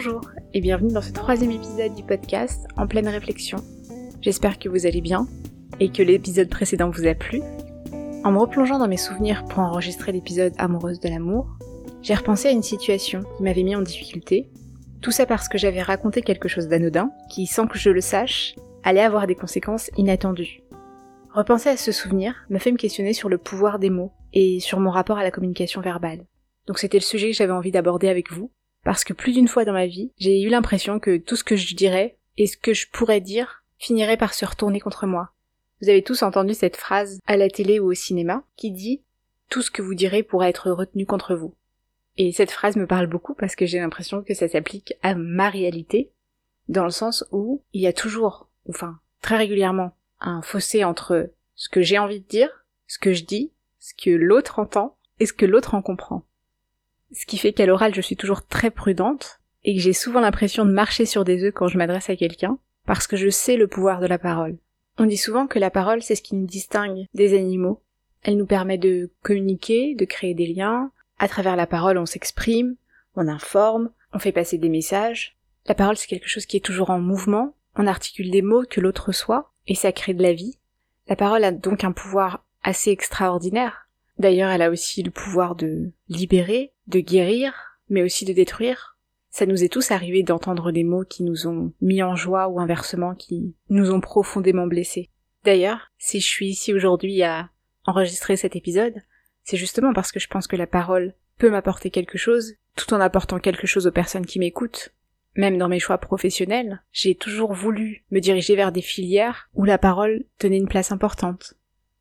Bonjour et bienvenue dans ce troisième épisode du podcast En pleine réflexion. J'espère que vous allez bien et que l'épisode précédent vous a plu. En me replongeant dans mes souvenirs pour enregistrer l'épisode Amoureuse de l'amour, j'ai repensé à une situation qui m'avait mis en difficulté. Tout ça parce que j'avais raconté quelque chose d'anodin qui, sans que je le sache, allait avoir des conséquences inattendues. Repenser à ce souvenir me fait me questionner sur le pouvoir des mots et sur mon rapport à la communication verbale. Donc c'était le sujet que j'avais envie d'aborder avec vous, parce que plus d'une fois dans ma vie, j'ai eu l'impression que tout ce que je dirais et ce que je pourrais dire finirait par se retourner contre moi. Vous avez tous entendu cette phrase à la télé ou au cinéma qui dit tout ce que vous direz pourra être retenu contre vous. Et cette phrase me parle beaucoup parce que j'ai l'impression que ça s'applique à ma réalité, dans le sens où il y a toujours, enfin très régulièrement, un fossé entre ce que j'ai envie de dire, ce que je dis, ce que l'autre entend et ce que l'autre en comprend. Ce qui fait qu'à l'oral je suis toujours très prudente et que j'ai souvent l'impression de marcher sur des œufs quand je m'adresse à quelqu'un parce que je sais le pouvoir de la parole. On dit souvent que la parole c'est ce qui nous distingue des animaux. Elle nous permet de communiquer, de créer des liens. À travers la parole on s'exprime, on informe, on fait passer des messages. La parole c'est quelque chose qui est toujours en mouvement, on articule des mots que l'autre reçoit et ça crée de la vie. La parole a donc un pouvoir assez extraordinaire. D'ailleurs, elle a aussi le pouvoir de libérer, de guérir, mais aussi de détruire. Ça nous est tous arrivé d'entendre des mots qui nous ont mis en joie ou inversement qui nous ont profondément blessés. D'ailleurs, si je suis ici aujourd'hui à enregistrer cet épisode, c'est justement parce que je pense que la parole peut m'apporter quelque chose, tout en apportant quelque chose aux personnes qui m'écoutent. Même dans mes choix professionnels, j'ai toujours voulu me diriger vers des filières où la parole tenait une place importante.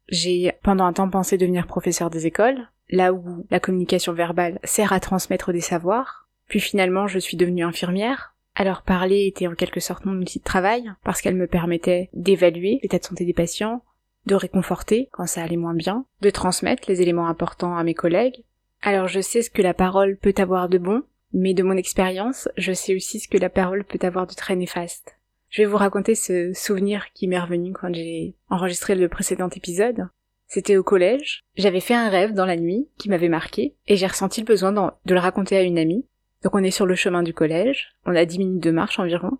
J'ai pendant un temps pensé devenir professeur des écoles, là où la communication verbale sert à transmettre des savoirs. Puis finalement, je suis devenue infirmière. Alors parler était en quelque sorte mon outil de travail, parce qu'elle me permettait d'évaluer l'état de santé des patients, de réconforter quand ça allait moins bien, de transmettre les éléments importants à mes collègues. Alors je sais ce que la parole peut avoir de bon, mais de mon expérience, je sais aussi ce que la parole peut avoir de très néfaste. Je vais vous raconter ce souvenir qui m'est revenu quand j'ai enregistré le précédent épisode. C'était au collège. J'avais fait un rêve dans la nuit qui m'avait marqué et j'ai ressenti le besoin de le raconter à une amie. Donc on est sur le chemin du collège. On a dix minutes de marche environ.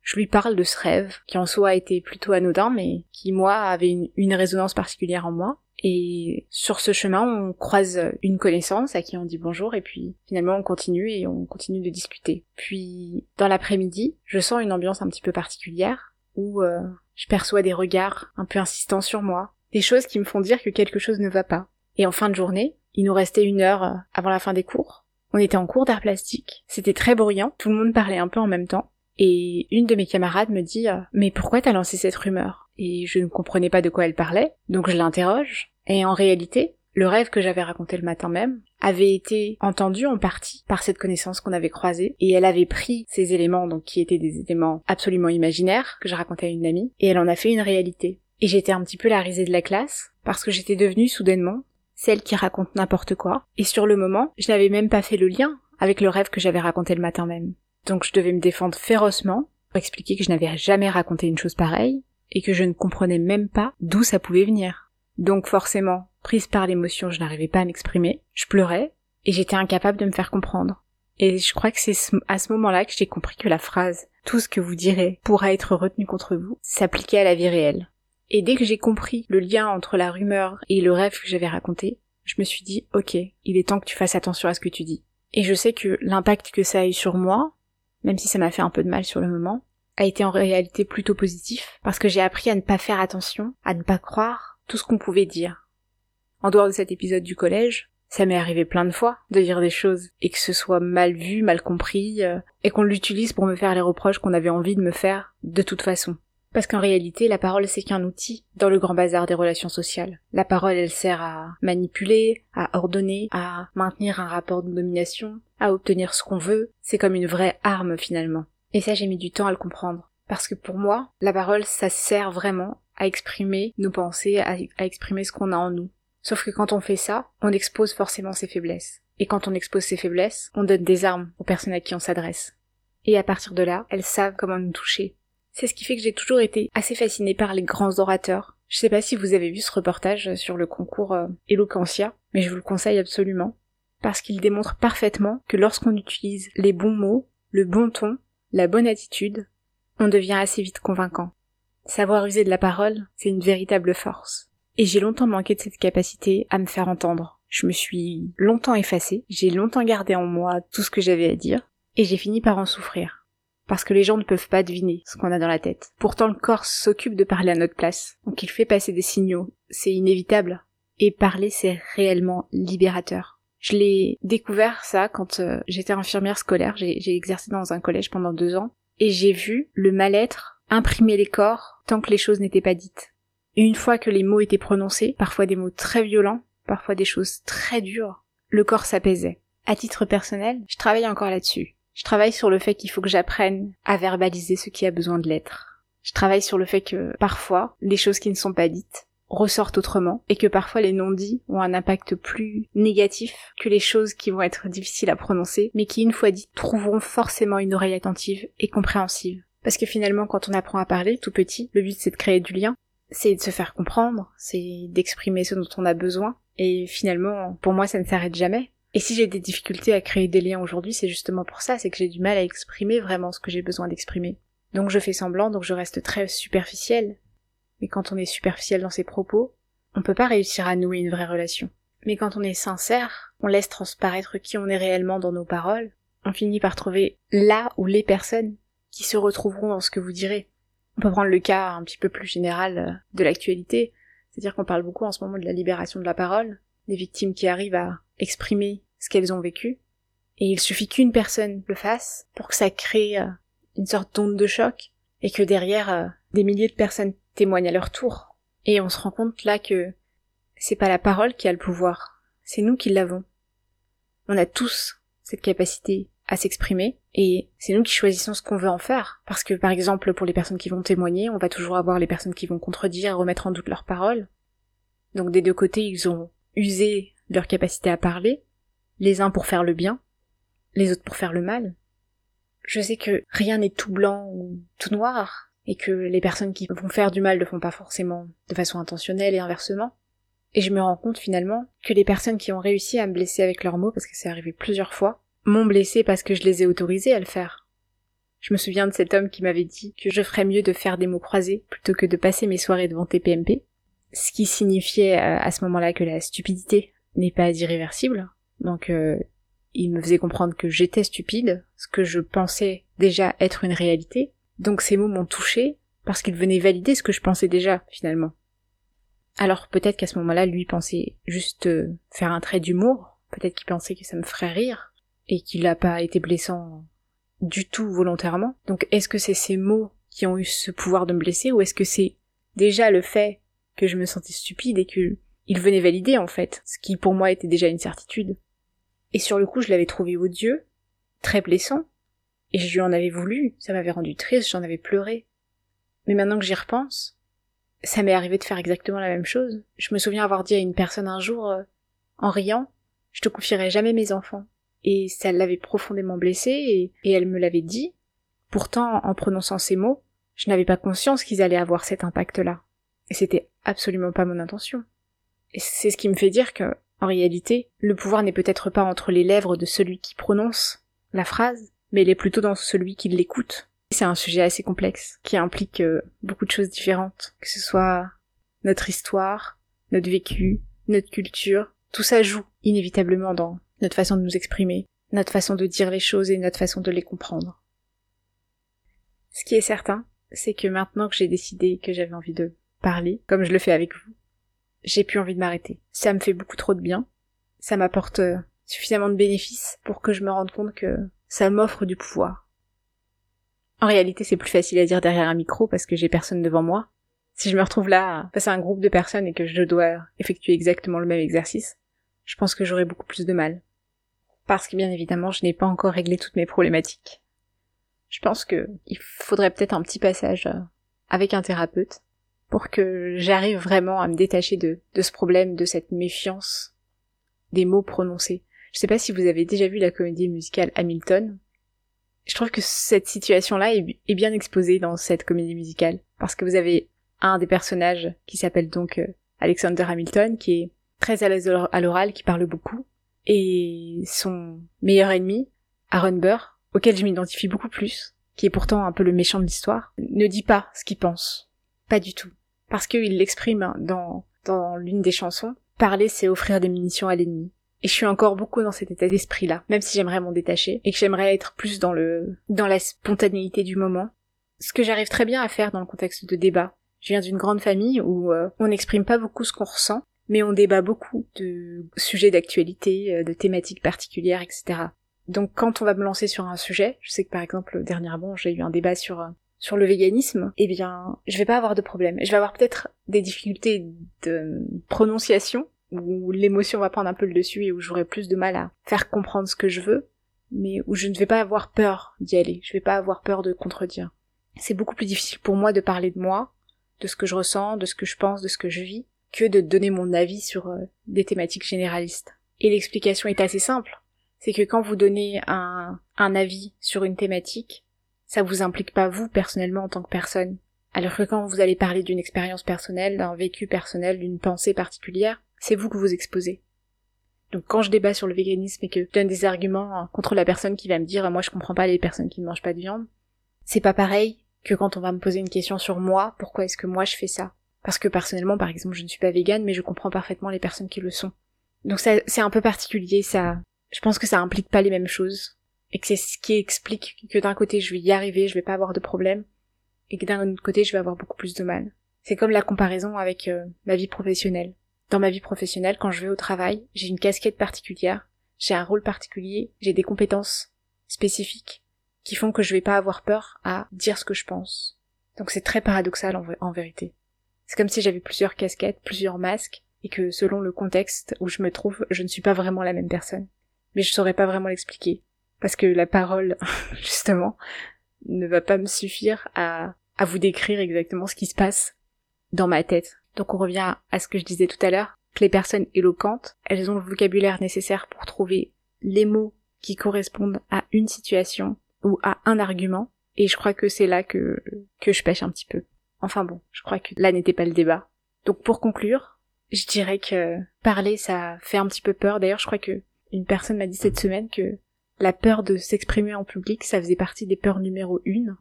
Je lui parle de ce rêve qui en soi a été plutôt anodin mais qui moi avait une, une résonance particulière en moi. Et sur ce chemin, on croise une connaissance à qui on dit bonjour et puis finalement on continue et on continue de discuter. Puis dans l'après-midi, je sens une ambiance un petit peu particulière où euh, je perçois des regards un peu insistants sur moi, des choses qui me font dire que quelque chose ne va pas. Et en fin de journée, il nous restait une heure euh, avant la fin des cours. On était en cours d'art plastique. C'était très bruyant. Tout le monde parlait un peu en même temps. Et une de mes camarades me dit euh, Mais pourquoi t'as lancé cette rumeur? Et je ne comprenais pas de quoi elle parlait, donc je l'interroge, et en réalité, le rêve que j'avais raconté le matin même avait été entendu en partie par cette connaissance qu'on avait croisée, et elle avait pris ces éléments, donc qui étaient des éléments absolument imaginaires, que je racontais à une amie, et elle en a fait une réalité. Et j'étais un petit peu la risée de la classe, parce que j'étais devenue soudainement celle qui raconte n'importe quoi, et sur le moment, je n'avais même pas fait le lien avec le rêve que j'avais raconté le matin même. Donc je devais me défendre férocement, pour expliquer que je n'avais jamais raconté une chose pareille, et que je ne comprenais même pas d'où ça pouvait venir. Donc forcément, prise par l'émotion, je n'arrivais pas à m'exprimer, je pleurais, et j'étais incapable de me faire comprendre. Et je crois que c'est à ce moment-là que j'ai compris que la phrase tout ce que vous direz pourra être retenu contre vous s'appliquait à la vie réelle. Et dès que j'ai compris le lien entre la rumeur et le rêve que j'avais raconté, je me suis dit ok, il est temps que tu fasses attention à ce que tu dis. Et je sais que l'impact que ça a eu sur moi, même si ça m'a fait un peu de mal sur le moment, a été en réalité plutôt positif, parce que j'ai appris à ne pas faire attention, à ne pas croire tout ce qu'on pouvait dire. En dehors de cet épisode du collège, ça m'est arrivé plein de fois de dire des choses et que ce soit mal vu, mal compris, euh, et qu'on l'utilise pour me faire les reproches qu'on avait envie de me faire de toute façon. Parce qu'en réalité, la parole c'est qu'un outil dans le grand bazar des relations sociales. La parole elle sert à manipuler, à ordonner, à maintenir un rapport de domination, à obtenir ce qu'on veut. C'est comme une vraie arme finalement. Et ça, j'ai mis du temps à le comprendre. Parce que pour moi, la parole, ça sert vraiment à exprimer nos pensées, à, exprimer ce qu'on a en nous. Sauf que quand on fait ça, on expose forcément ses faiblesses. Et quand on expose ses faiblesses, on donne des armes aux personnes à qui on s'adresse. Et à partir de là, elles savent comment nous toucher. C'est ce qui fait que j'ai toujours été assez fascinée par les grands orateurs. Je sais pas si vous avez vu ce reportage sur le concours euh, mais je vous le conseille absolument. Parce qu'il démontre parfaitement que lorsqu'on utilise les bons mots, le bon ton, la bonne attitude, on devient assez vite convaincant. Savoir user de la parole, c'est une véritable force. Et j'ai longtemps manqué de cette capacité à me faire entendre. Je me suis longtemps effacée, j'ai longtemps gardé en moi tout ce que j'avais à dire, et j'ai fini par en souffrir. Parce que les gens ne peuvent pas deviner ce qu'on a dans la tête. Pourtant le corps s'occupe de parler à notre place, donc il fait passer des signaux, c'est inévitable. Et parler c'est réellement libérateur. Je l'ai découvert ça quand euh, j'étais infirmière scolaire, j'ai exercé dans un collège pendant deux ans, et j'ai vu le mal-être imprimer les corps tant que les choses n'étaient pas dites. Et une fois que les mots étaient prononcés, parfois des mots très violents, parfois des choses très dures, le corps s'apaisait. À titre personnel, je travaille encore là-dessus. Je travaille sur le fait qu'il faut que j'apprenne à verbaliser ce qui a besoin de l'être. Je travaille sur le fait que parfois, les choses qui ne sont pas dites ressortent autrement et que parfois les non-dits ont un impact plus négatif que les choses qui vont être difficiles à prononcer mais qui une fois dites trouveront forcément une oreille attentive et compréhensive. Parce que finalement, quand on apprend à parler, tout petit, le but c'est de créer du lien, c'est de se faire comprendre, c'est d'exprimer ce dont on a besoin, et finalement, pour moi, ça ne s'arrête jamais. Et si j'ai des difficultés à créer des liens aujourd'hui, c'est justement pour ça, c'est que j'ai du mal à exprimer vraiment ce que j'ai besoin d'exprimer. Donc je fais semblant, donc je reste très superficielle. Mais quand on est superficiel dans ses propos, on peut pas réussir à nouer une vraie relation. Mais quand on est sincère, on laisse transparaître qui on est réellement dans nos paroles, on finit par trouver là ou les personnes qui se retrouveront dans ce que vous direz. On peut prendre le cas un petit peu plus général euh, de l'actualité, c'est-à-dire qu'on parle beaucoup en ce moment de la libération de la parole, des victimes qui arrivent à exprimer ce qu'elles ont vécu, et il suffit qu'une personne le fasse pour que ça crée euh, une sorte d'onde de choc, et que derrière, euh, des milliers de personnes témoignent à leur tour. Et on se rend compte là que c'est pas la parole qui a le pouvoir, c'est nous qui l'avons. On a tous cette capacité à s'exprimer et c'est nous qui choisissons ce qu'on veut en faire. Parce que par exemple pour les personnes qui vont témoigner, on va toujours avoir les personnes qui vont contredire, remettre en doute leurs paroles. Donc des deux côtés ils ont usé leur capacité à parler, les uns pour faire le bien, les autres pour faire le mal. Je sais que rien n'est tout blanc ou tout noir, et que les personnes qui vont faire du mal ne font pas forcément de façon intentionnelle et inversement. Et je me rends compte finalement que les personnes qui ont réussi à me blesser avec leurs mots, parce que c'est arrivé plusieurs fois, m'ont blessé parce que je les ai autorisés à le faire. Je me souviens de cet homme qui m'avait dit que je ferais mieux de faire des mots croisés plutôt que de passer mes soirées devant TPMP, ce qui signifiait euh, à ce moment-là que la stupidité n'est pas irréversible. Donc euh, il me faisait comprendre que j'étais stupide, ce que je pensais déjà être une réalité. Donc ces mots m'ont touché parce qu'ils venaient valider ce que je pensais déjà finalement. Alors peut-être qu'à ce moment-là, lui pensait juste euh, faire un trait d'humour, peut-être qu'il pensait que ça me ferait rire, et qu'il n'a pas été blessant du tout volontairement. Donc est-ce que c'est ces mots qui ont eu ce pouvoir de me blesser ou est-ce que c'est déjà le fait que je me sentais stupide et que il venait valider en fait, ce qui pour moi était déjà une certitude. Et sur le coup, je l'avais trouvé odieux, très blessant, et je lui en avais voulu, ça m'avait rendu triste, j'en avais pleuré. Mais maintenant que j'y repense, ça m'est arrivé de faire exactement la même chose. Je me souviens avoir dit à une personne un jour, euh, en riant, je te confierai jamais mes enfants et ça l'avait profondément blessée et, elle me l'avait dit. Pourtant, en prononçant ces mots, je n'avais pas conscience qu'ils allaient avoir cet impact-là. Et c'était absolument pas mon intention. C'est ce qui me fait dire que, en réalité, le pouvoir n'est peut-être pas entre les lèvres de celui qui prononce la phrase, mais il est plutôt dans celui qui l'écoute. C'est un sujet assez complexe, qui implique euh, beaucoup de choses différentes, que ce soit notre histoire, notre vécu, notre culture, tout ça joue inévitablement dans notre façon de nous exprimer, notre façon de dire les choses et notre façon de les comprendre. Ce qui est certain, c'est que maintenant que j'ai décidé que j'avais envie de parler, comme je le fais avec vous, j'ai plus envie de m'arrêter. Ça me fait beaucoup trop de bien, ça m'apporte euh, suffisamment de bénéfices pour que je me rende compte que ça m'offre du pouvoir. En réalité, c'est plus facile à dire derrière un micro parce que j'ai personne devant moi. Si je me retrouve là face à un groupe de personnes et que je dois effectuer exactement le même exercice, je pense que j'aurais beaucoup plus de mal parce que bien évidemment je n'ai pas encore réglé toutes mes problématiques. Je pense que il faudrait peut-être un petit passage euh, avec un thérapeute pour que j'arrive vraiment à me détacher de, de ce problème, de cette méfiance des mots prononcés. Je sais pas si vous avez déjà vu la comédie musicale Hamilton. Je trouve que cette situation-là est, bien exposée dans cette comédie musicale parce que vous avez un des personnages qui s'appelle donc euh, Alexander Hamilton qui est très à l'aise à l'oral, qui parle beaucoup, et son meilleur ennemi, Aaron Burr, auquel je m'identifie beaucoup plus, qui est pourtant un peu le méchant de l'histoire, ne dit pas ce qu'il pense. Pas du tout. Parce qu'il l'exprime dans, dans l'une des chansons. Parler, c'est offrir des munitions à l'ennemi. Et je suis encore beaucoup dans cet état d'esprit-là, même si j'aimerais m'en détacher, et que j'aimerais être plus dans le, dans la spontanéité du moment. Ce que j'arrive très bien à faire dans le contexte de débat. Je viens d'une grande famille où euh, on n'exprime pas beaucoup ce qu'on ressent, mais on débat beaucoup de sujets d'actualité, euh, de thématiques particulières, etc. Donc quand on va me lancer sur un sujet, je sais que par exemple dernièrement j'ai eu un débat sur euh, sur le véganisme, eh bien je vais pas avoir de problème. Je vais avoir peut-être des difficultés de prononciation où l'émotion va prendre un peu le dessus et où j'aurai plus de mal à faire comprendre ce que je veux, mais où je ne vais pas avoir peur d'y aller. Je vais pas avoir peur de contredire. C'est beaucoup plus difficile pour moi de parler de moi, de ce que je ressens, de ce que je pense, de ce que je vis, que de donner mon avis sur euh, des thématiques généralistes. Et l'explication est assez simple. C'est que quand vous donnez un, un avis sur une thématique, ça vous implique pas vous personnellement en tant que personne. Alors que quand vous allez parler d'une expérience personnelle, d'un vécu personnel, d'une pensée particulière, c'est vous que vous exposez. Donc quand je débat sur le véganisme et que je donne des arguments contre la personne qui va me dire moi je comprends pas les personnes qui ne mangent pas de viande, c'est pas pareil que quand on va me poser une question sur moi, pourquoi est-ce que moi je fais ça? Parce que personnellement, par exemple, je ne suis pas végane, mais je comprends parfaitement les personnes qui le sont. Donc c'est un peu particulier, ça. Je pense que ça implique pas les mêmes choses. Et que c'est ce qui explique que d'un côté je vais y arriver, je vais pas avoir de problème, et que d'un autre côté je vais avoir beaucoup plus de mal. C'est comme la comparaison avec euh, ma vie professionnelle. Dans ma vie professionnelle, quand je vais au travail, j'ai une casquette particulière, j'ai un rôle particulier, j'ai des compétences spécifiques qui font que je vais pas avoir peur à dire ce que je pense. Donc c'est très paradoxal en, en vérité. C'est comme si j'avais plusieurs casquettes, plusieurs masques, et que selon le contexte où je me trouve, je ne suis pas vraiment la même personne. Mais je saurais pas vraiment l'expliquer. Parce que la parole, justement, ne va pas me suffire à, vous décrire exactement ce qui se passe dans ma tête. Donc on revient à ce que je disais tout à l'heure, que les personnes éloquentes, elles ont le vocabulaire nécessaire pour trouver les mots qui correspondent à une situation ou à un argument, et je crois que c'est là que, que je pêche un petit peu. Enfin bon, je crois que là n'était pas le débat. Donc pour conclure, je dirais que parler ça fait un petit peu peur. D'ailleurs, je crois que une personne m'a dit cette semaine que la peur de s'exprimer en public, ça faisait partie des peurs numéro une.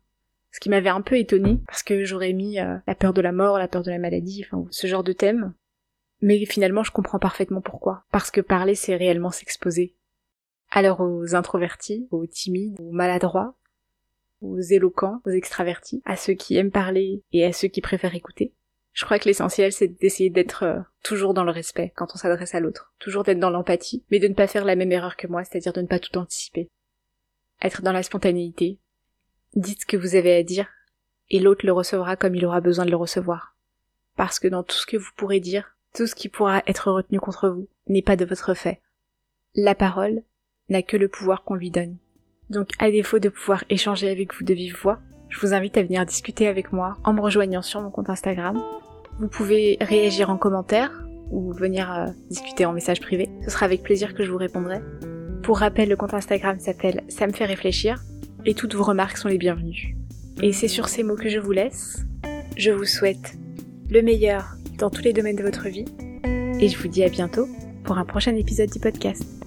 Ce qui m'avait un peu étonné parce que j'aurais mis euh, la peur de la mort, la peur de la maladie, enfin ce genre de thème. Mais finalement, je comprends parfaitement pourquoi. Parce que parler, c'est réellement s'exposer. Alors aux introvertis, aux timides, aux maladroits, aux éloquents, aux extravertis, à ceux qui aiment parler et à ceux qui préfèrent écouter. Je crois que l'essentiel c'est d'essayer d'être euh, toujours dans le respect quand on s'adresse à l'autre, toujours d'être dans l'empathie, mais de ne pas faire la même erreur que moi, c'est-à-dire de ne pas tout anticiper. Être dans la spontanéité. Dites ce que vous avez à dire, et l'autre le recevra comme il aura besoin de le recevoir. Parce que dans tout ce que vous pourrez dire, tout ce qui pourra être retenu contre vous n'est pas de votre fait. La parole, n'a que le pouvoir qu'on lui donne. Donc à défaut de pouvoir échanger avec vous de vive voix, je vous invite à venir discuter avec moi en me rejoignant sur mon compte Instagram. Vous pouvez réagir en commentaire ou venir euh, discuter en message privé. Ce sera avec plaisir que je vous répondrai. Pour rappel, le compte Instagram s'appelle Ça me fait réfléchir et toutes vos remarques sont les bienvenues. Et c'est sur ces mots que je vous laisse. Je vous souhaite le meilleur dans tous les domaines de votre vie et je vous dis à bientôt pour un prochain épisode du podcast.